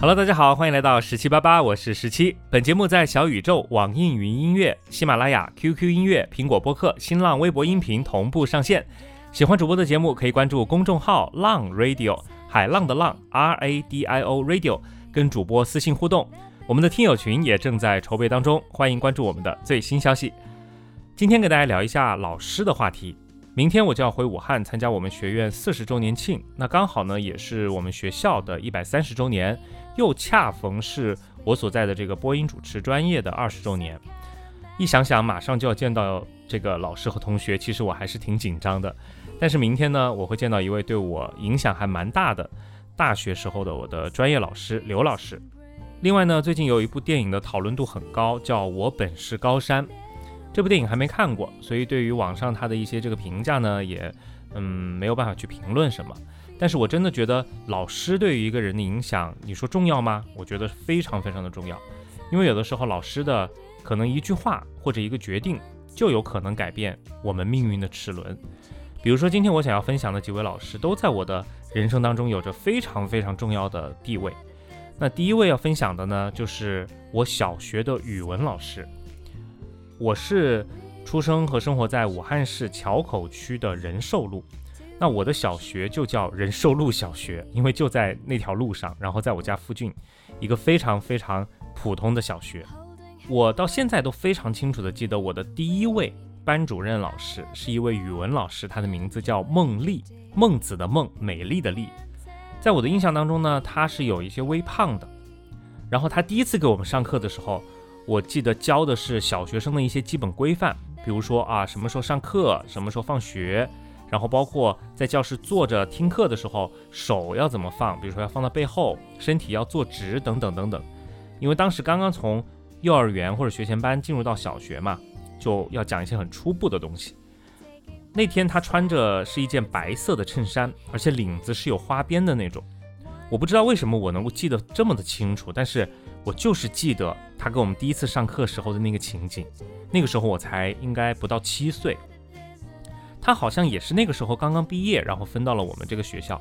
Hello，大家好，欢迎来到十七八八，我是十七。本节目在小宇宙、网易云音乐、喜马拉雅、QQ 音乐、苹果播客、新浪微博音频同步上线。喜欢主播的节目，可以关注公众号“浪 Radio”，海浪的浪 R A D I O Radio，跟主播私信互动。我们的听友群也正在筹备当中，欢迎关注我们的最新消息。今天给大家聊一下老师的话题。明天我就要回武汉参加我们学院四十周年庆，那刚好呢也是我们学校的一百三十周年，又恰逢是我所在的这个播音主持专业的二十周年。一想想马上就要见到这个老师和同学，其实我还是挺紧张的。但是明天呢，我会见到一位对我影响还蛮大的大学时候的我的专业老师刘老师。另外呢，最近有一部电影的讨论度很高，叫我本是高山。这部电影还没看过，所以对于网上他的一些这个评价呢，也嗯没有办法去评论什么。但是我真的觉得老师对于一个人的影响，你说重要吗？我觉得非常非常的重要，因为有的时候老师的可能一句话或者一个决定，就有可能改变我们命运的齿轮。比如说今天我想要分享的几位老师，都在我的人生当中有着非常非常重要的地位。那第一位要分享的呢，就是我小学的语文老师。我是出生和生活在武汉市硚口区的仁寿路，那我的小学就叫仁寿路小学，因为就在那条路上，然后在我家附近，一个非常非常普通的小学。我到现在都非常清楚的记得我的第一位班主任老师是一位语文老师，他的名字叫孟丽，孟子的孟，美丽的丽。在我的印象当中呢，他是有一些微胖的，然后他第一次给我们上课的时候。我记得教的是小学生的一些基本规范，比如说啊，什么时候上课，什么时候放学，然后包括在教室坐着听课的时候，手要怎么放，比如说要放到背后，身体要坐直，等等等等。因为当时刚刚从幼儿园或者学前班进入到小学嘛，就要讲一些很初步的东西。那天他穿着是一件白色的衬衫，而且领子是有花边的那种。我不知道为什么我能够记得这么的清楚，但是。我就是记得他给我们第一次上课时候的那个情景，那个时候我才应该不到七岁，他好像也是那个时候刚刚毕业，然后分到了我们这个学校，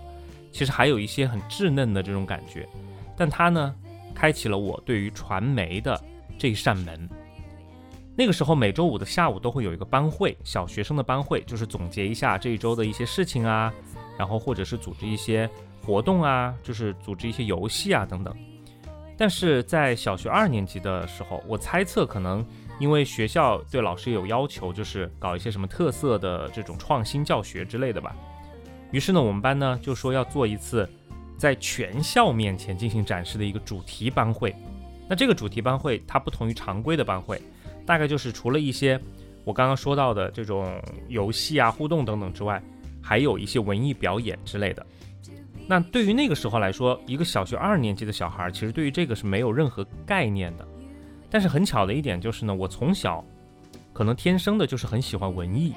其实还有一些很稚嫩的这种感觉，但他呢，开启了我对于传媒的这一扇门。那个时候每周五的下午都会有一个班会，小学生的班会，就是总结一下这一周的一些事情啊，然后或者是组织一些活动啊，就是组织一些游戏啊等等。但是在小学二年级的时候，我猜测可能因为学校对老师有要求，就是搞一些什么特色的这种创新教学之类的吧。于是呢，我们班呢就说要做一次在全校面前进行展示的一个主题班会。那这个主题班会它不同于常规的班会，大概就是除了一些我刚刚说到的这种游戏啊、互动等等之外，还有一些文艺表演之类的。那对于那个时候来说，一个小学二年级的小孩，其实对于这个是没有任何概念的。但是很巧的一点就是呢，我从小可能天生的就是很喜欢文艺。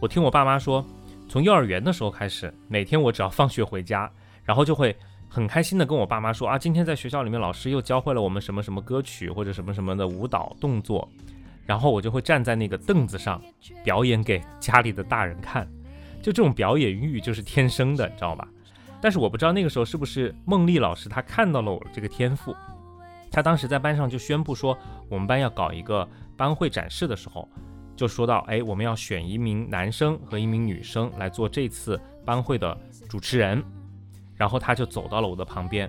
我听我爸妈说，从幼儿园的时候开始，每天我只要放学回家，然后就会很开心的跟我爸妈说啊，今天在学校里面老师又教会了我们什么什么歌曲或者什么什么的舞蹈动作，然后我就会站在那个凳子上表演给家里的大人看。就这种表演欲就是天生的，你知道吧？但是我不知道那个时候是不是孟丽老师他看到了我这个天赋，他当时在班上就宣布说，我们班要搞一个班会展示的时候，就说到，哎，我们要选一名男生和一名女生来做这次班会的主持人，然后他就走到了我的旁边，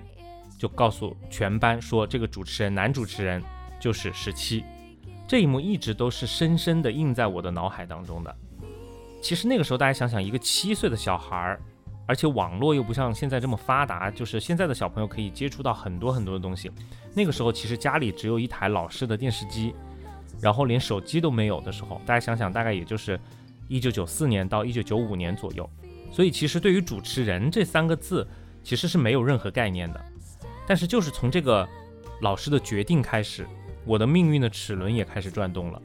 就告诉全班说，这个主持人男主持人就是十七，这一幕一直都是深深的印在我的脑海当中的。其实那个时候大家想想，一个七岁的小孩儿。而且网络又不像现在这么发达，就是现在的小朋友可以接触到很多很多的东西。那个时候其实家里只有一台老式的电视机，然后连手机都没有的时候，大家想想，大概也就是一九九四年到一九九五年左右。所以其实对于主持人这三个字，其实是没有任何概念的。但是就是从这个老师的决定开始，我的命运的齿轮也开始转动了。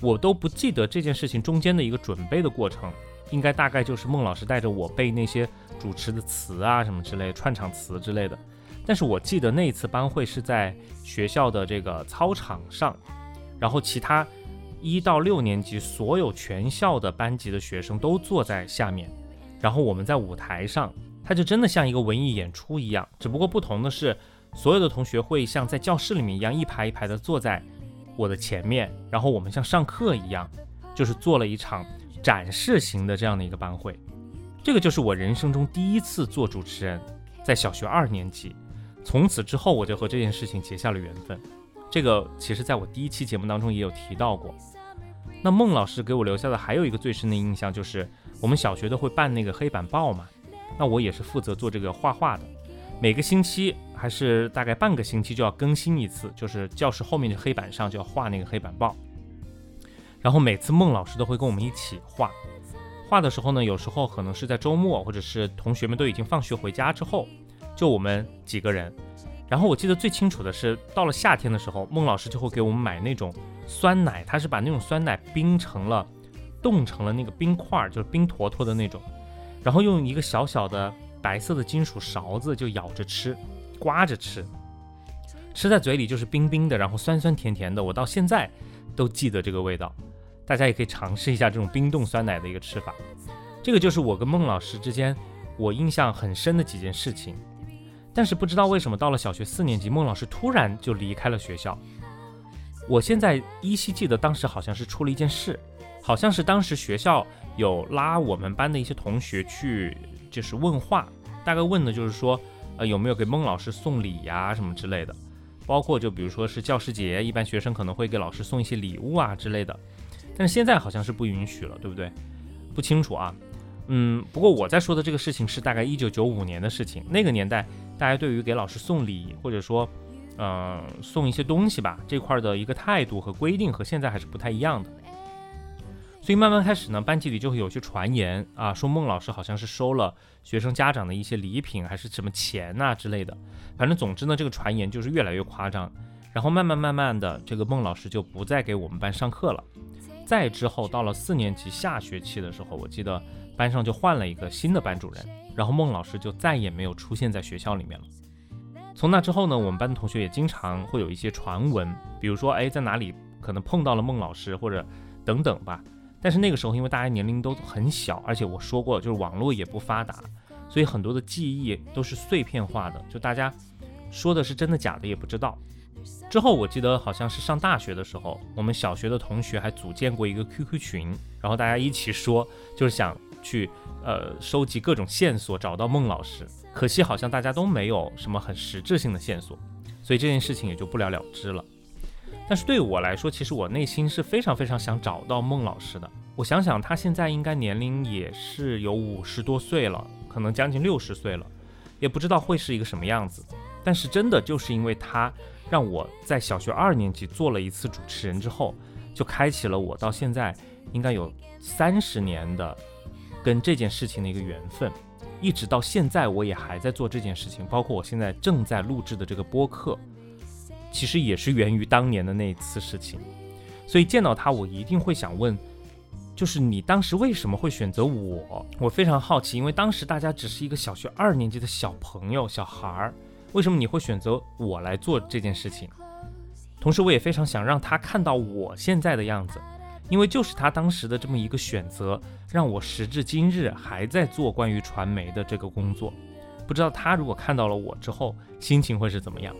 我都不记得这件事情中间的一个准备的过程。应该大概就是孟老师带着我背那些主持的词啊什么之类串场词之类的，但是我记得那次班会是在学校的这个操场上，然后其他一到六年级所有全校的班级的学生都坐在下面，然后我们在舞台上，它就真的像一个文艺演出一样，只不过不同的是，所有的同学会像在教室里面一样一排一排的坐在我的前面，然后我们像上课一样，就是做了一场展示型的这样的一个班会。这个就是我人生中第一次做主持人，在小学二年级。从此之后，我就和这件事情结下了缘分。这个其实在我第一期节目当中也有提到过。那孟老师给我留下的还有一个最深的印象，就是我们小学都会办那个黑板报嘛，那我也是负责做这个画画的。每个星期还是大概半个星期就要更新一次，就是教室后面的黑板上就要画那个黑板报。然后每次孟老师都会跟我们一起画，画的时候呢，有时候可能是在周末，或者是同学们都已经放学回家之后。就我们几个人，然后我记得最清楚的是，到了夏天的时候，孟老师就会给我们买那种酸奶，他是把那种酸奶冰成了，冻成了那个冰块，就是冰坨坨的那种，然后用一个小小的白色的金属勺子就咬着吃，刮着吃，吃在嘴里就是冰冰的，然后酸酸甜甜的，我到现在都记得这个味道，大家也可以尝试一下这种冰冻酸奶的一个吃法，这个就是我跟孟老师之间我印象很深的几件事情。但是不知道为什么，到了小学四年级，孟老师突然就离开了学校。我现在依稀记得，当时好像是出了一件事，好像是当时学校有拉我们班的一些同学去，就是问话，大概问的就是说，呃，有没有给孟老师送礼呀什么之类的，包括就比如说是教师节，一般学生可能会给老师送一些礼物啊之类的，但是现在好像是不允许了，对不对？不清楚啊。嗯，不过我在说的这个事情是大概一九九五年的事情，那个年代大家对于给老师送礼或者说，嗯，送一些东西吧这块的一个态度和规定和现在还是不太一样的。所以慢慢开始呢，班级里就会有些传言啊，说孟老师好像是收了学生家长的一些礼品，还是什么钱呐之类的。反正总之呢，这个传言就是越来越夸张。然后慢慢慢慢的，这个孟老师就不再给我们班上课了。再之后到了四年级下学期的时候，我记得。班上就换了一个新的班主任，然后孟老师就再也没有出现在学校里面了。从那之后呢，我们班的同学也经常会有一些传闻，比如说，哎，在哪里可能碰到了孟老师，或者等等吧。但是那个时候，因为大家年龄都很小，而且我说过，就是网络也不发达，所以很多的记忆都是碎片化的，就大家说的是真的假的也不知道。之后我记得好像是上大学的时候，我们小学的同学还组建过一个 QQ 群，然后大家一起说，就是想。去呃收集各种线索，找到孟老师。可惜好像大家都没有什么很实质性的线索，所以这件事情也就不了了之了。但是对我来说，其实我内心是非常非常想找到孟老师的。我想想，他现在应该年龄也是有五十多岁了，可能将近六十岁了，也不知道会是一个什么样子。但是真的就是因为他让我在小学二年级做了一次主持人之后，就开启了我到现在应该有三十年的。跟这件事情的一个缘分，一直到现在我也还在做这件事情，包括我现在正在录制的这个播客，其实也是源于当年的那一次事情。所以见到他，我一定会想问，就是你当时为什么会选择我？我非常好奇，因为当时大家只是一个小学二年级的小朋友、小孩儿，为什么你会选择我来做这件事情？同时，我也非常想让他看到我现在的样子。因为就是他当时的这么一个选择，让我时至今日还在做关于传媒的这个工作。不知道他如果看到了我之后，心情会是怎么样？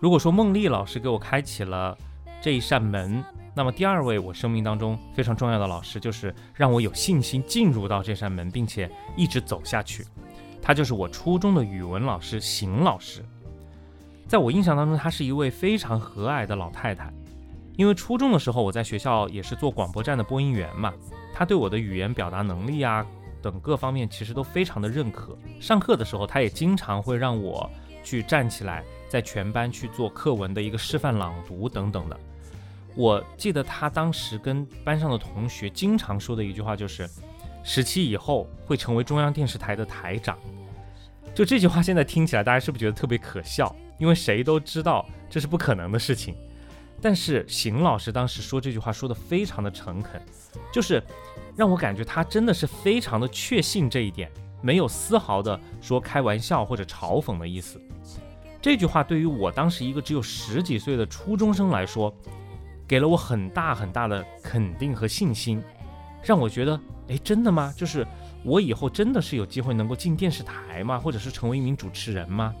如果说孟丽老师给我开启了这一扇门，那么第二位我生命当中非常重要的老师，就是让我有信心进入到这扇门，并且一直走下去。他就是我初中的语文老师邢老师。在我印象当中，她是一位非常和蔼的老太太。因为初中的时候，我在学校也是做广播站的播音员嘛，她对我的语言表达能力啊等各方面其实都非常的认可。上课的时候，她也经常会让我去站起来，在全班去做课文的一个示范朗读等等的。我记得她当时跟班上的同学经常说的一句话就是：“十七以后会成为中央电视台的台长。”就这句话现在听起来，大家是不是觉得特别可笑？因为谁都知道这是不可能的事情。但是邢老师当时说这句话说的非常的诚恳，就是让我感觉他真的是非常的确信这一点，没有丝毫的说开玩笑或者嘲讽的意思。这句话对于我当时一个只有十几岁的初中生来说，给了我很大很大的肯定和信心，让我觉得，哎，真的吗？就是我以后真的是有机会能够进电视台吗？或者是成为一名主持人吗？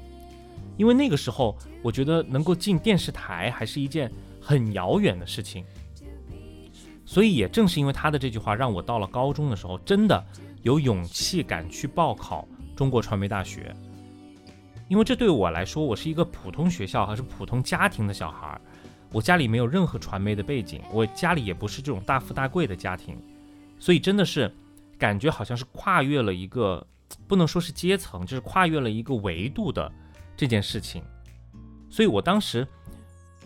因为那个时候我觉得能够进电视台还是一件很遥远的事情。所以也正是因为他的这句话，让我到了高中的时候，真的有勇气敢去报考中国传媒大学。因为这对我来说，我是一个普通学校还是普通家庭的小孩儿，我家里没有任何传媒的背景，我家里也不是这种大富大贵的家庭，所以真的是感觉好像是跨越了一个，不能说是阶层，就是跨越了一个维度的这件事情。所以我当时。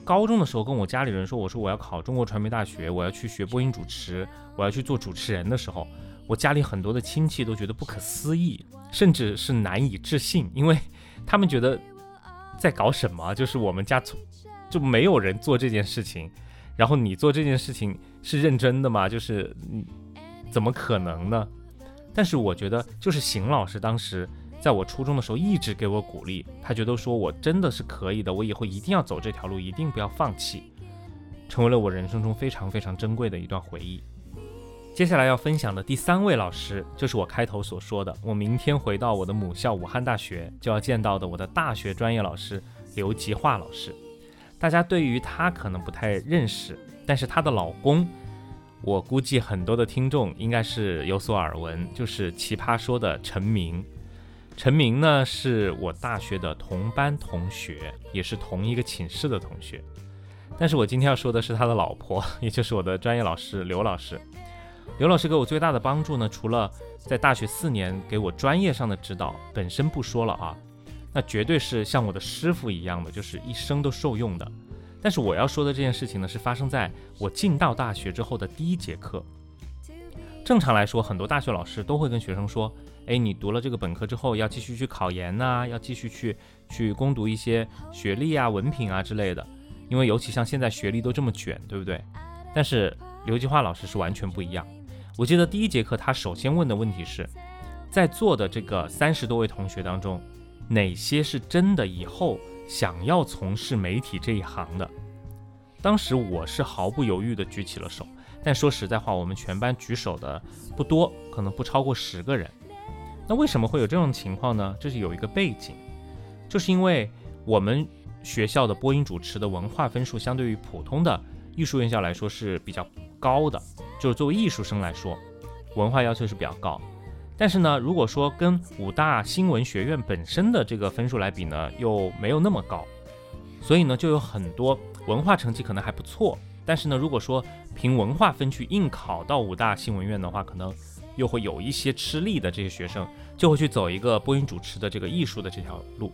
高中的时候，跟我家里人说，我说我要考中国传媒大学，我要去学播音主持，我要去做主持人的时候，我家里很多的亲戚都觉得不可思议，甚至是难以置信，因为他们觉得在搞什么，就是我们家从就没有人做这件事情，然后你做这件事情是认真的吗？就是你怎么可能呢？但是我觉得，就是邢老师当时。在我初中的时候，一直给我鼓励，他觉得说我真的是可以的，我以后一定要走这条路，一定不要放弃，成为了我人生中非常非常珍贵的一段回忆。接下来要分享的第三位老师，就是我开头所说的，我明天回到我的母校武汉大学就要见到的我的大学专业老师刘吉化老师。大家对于他可能不太认识，但是他的老公，我估计很多的听众应该是有所耳闻，就是奇葩说的陈明。陈明呢是我大学的同班同学，也是同一个寝室的同学。但是我今天要说的是他的老婆，也就是我的专业老师刘老师。刘老师给我最大的帮助呢，除了在大学四年给我专业上的指导本身不说了啊，那绝对是像我的师傅一样的，就是一生都受用的。但是我要说的这件事情呢，是发生在我进到大学之后的第一节课。正常来说，很多大学老师都会跟学生说。哎，你读了这个本科之后，要继续去考研呐，要继续去去攻读一些学历啊、文凭啊之类的。因为尤其像现在学历都这么卷，对不对？但是刘吉华老师是完全不一样。我记得第一节课他首先问的问题是，在座的这个三十多位同学当中，哪些是真的以后想要从事媒体这一行的？当时我是毫不犹豫地举起了手。但说实在话，我们全班举手的不多，可能不超过十个人。那为什么会有这种情况呢？这是有一个背景，就是因为我们学校的播音主持的文化分数，相对于普通的艺术院校来说是比较高的，就是作为艺术生来说，文化要求是比较高。但是呢，如果说跟武大新闻学院本身的这个分数来比呢，又没有那么高，所以呢，就有很多文化成绩可能还不错，但是呢，如果说凭文化分去应考到武大新闻院的话，可能。又会有一些吃力的这些学生，就会去走一个播音主持的这个艺术的这条路。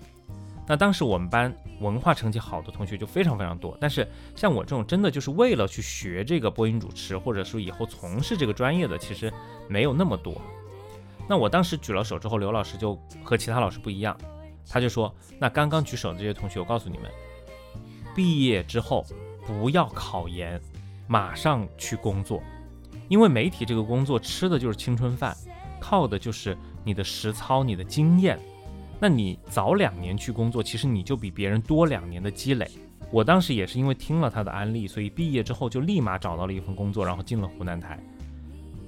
那当时我们班文化成绩好的同学就非常非常多，但是像我这种真的就是为了去学这个播音主持，或者说以后从事这个专业的，其实没有那么多。那我当时举了手之后，刘老师就和其他老师不一样，他就说：“那刚刚举手的这些同学，我告诉你们，毕业之后不要考研，马上去工作。”因为媒体这个工作吃的就是青春饭，靠的就是你的实操、你的经验。那你早两年去工作，其实你就比别人多两年的积累。我当时也是因为听了他的安利，所以毕业之后就立马找到了一份工作，然后进了湖南台。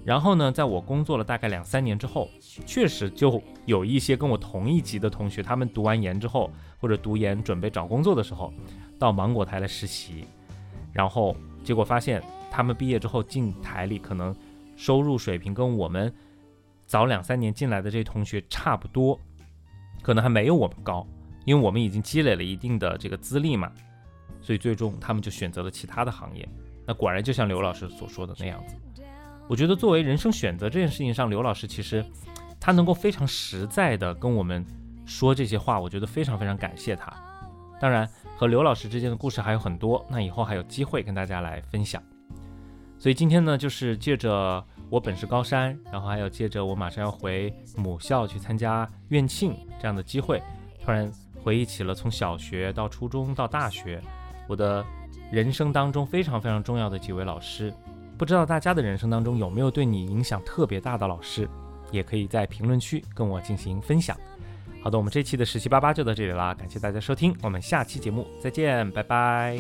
然后呢，在我工作了大概两三年之后，确实就有一些跟我同一级的同学，他们读完研之后或者读研准备找工作的时候，到芒果台来实习，然后结果发现。他们毕业之后进台里，可能收入水平跟我们早两三年进来的这些同学差不多，可能还没有我们高，因为我们已经积累了一定的这个资历嘛，所以最终他们就选择了其他的行业。那果然就像刘老师所说的那样子，我觉得作为人生选择这件事情上，刘老师其实他能够非常实在的跟我们说这些话，我觉得非常非常感谢他。当然和刘老师之间的故事还有很多，那以后还有机会跟大家来分享。所以今天呢，就是借着我本是高山，然后还有借着我马上要回母校去参加院庆这样的机会，突然回忆起了从小学到初中到大学，我的人生当中非常非常重要的几位老师。不知道大家的人生当中有没有对你影响特别大的老师，也可以在评论区跟我进行分享。好的，我们这期的十七八八就到这里啦，感谢大家收听，我们下期节目再见，拜拜。